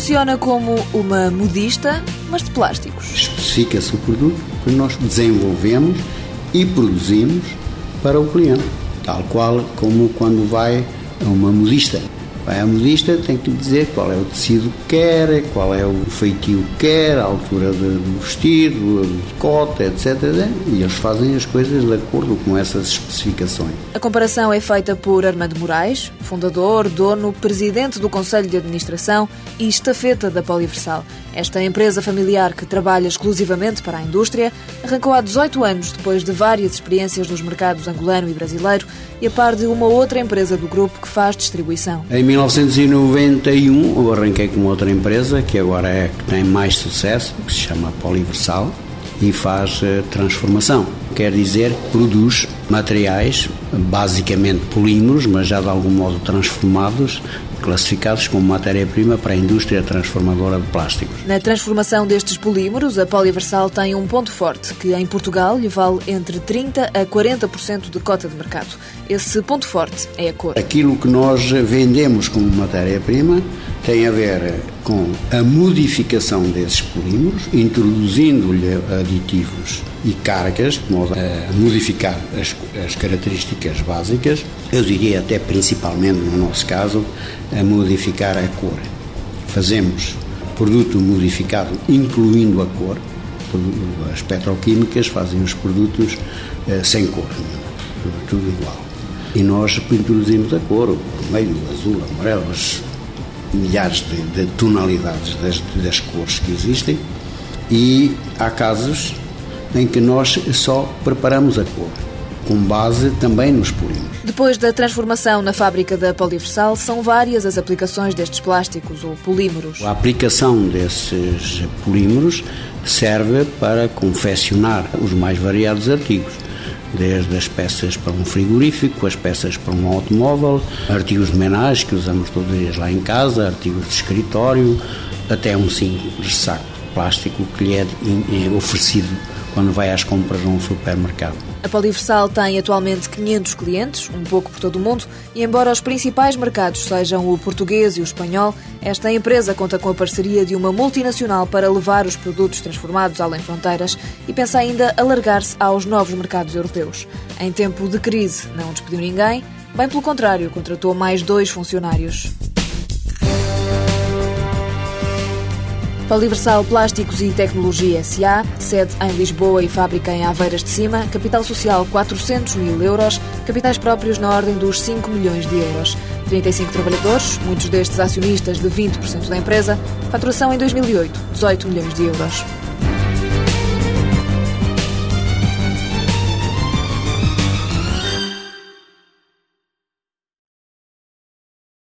Funciona como uma modista, mas de plásticos. Especifica-se o produto que nós desenvolvemos e produzimos para o cliente, tal qual como quando vai a uma modista. Vai à modista, tem que dizer qual é o tecido que quer, qual é o feitio que quer, a altura do vestido, a cota, etc. E eles fazem as coisas de acordo com essas especificações. A comparação é feita por Armando Moraes, fundador, dono, presidente do Conselho de Administração e estafeta da Poliversal. Esta empresa familiar que trabalha exclusivamente para a indústria arrancou há 18 anos depois de várias experiências nos mercados angolano e brasileiro e a par de uma outra empresa do grupo que faz distribuição. Em 1991 eu arranquei com outra empresa que agora é que tem mais sucesso, que se chama Poliversal e faz uh, transformação. Quer dizer, produz materiais, basicamente polímeros, mas já de algum modo transformados, classificados como matéria-prima para a indústria transformadora de plásticos. Na transformação destes polímeros, a Poliversal tem um ponto forte, que em Portugal lhe vale entre 30% a 40% de cota de mercado. Esse ponto forte é a cor. Aquilo que nós vendemos como matéria-prima tem a ver com a modificação desses polímeros, introduzindo-lhe aditivos e cargas, de modo a modificar as, as, características básicas, eu diria até principalmente no nosso caso, a modificar a cor. Fazemos produto modificado incluindo a cor, as petroquímicas fazem os produtos eh, sem cor, tudo igual. E nós introduzimos a cor, o vermelho, o azul, o amarelo, as milhares de, de tonalidades das, das cores que existem e há casos em que nós só preparamos a cor, com base também nos polímeros. Depois da transformação na fábrica da Poliversal, são várias as aplicações destes plásticos ou polímeros. A aplicação desses polímeros serve para confeccionar os mais variados artigos desde as peças para um frigorífico, as peças para um automóvel, artigos de menagem que usamos todos os dias lá em casa, artigos de escritório, até um simples saco de plástico que lhe é oferecido quando vai às compras num supermercado. A Poliversal tem atualmente 500 clientes, um pouco por todo o mundo, e embora os principais mercados sejam o português e o espanhol, esta empresa conta com a parceria de uma multinacional para levar os produtos transformados além fronteiras e pensa ainda alargar-se aos novos mercados europeus. Em tempo de crise, não despediu ninguém, bem pelo contrário, contratou mais dois funcionários. Poliversal Plásticos e Tecnologia SA, sede em Lisboa e fábrica em Aveiras de Cima, capital social 400 mil euros, capitais próprios na ordem dos 5 milhões de euros. 35 trabalhadores, muitos destes acionistas de 20% da empresa, faturação em 2008, 18 milhões de euros.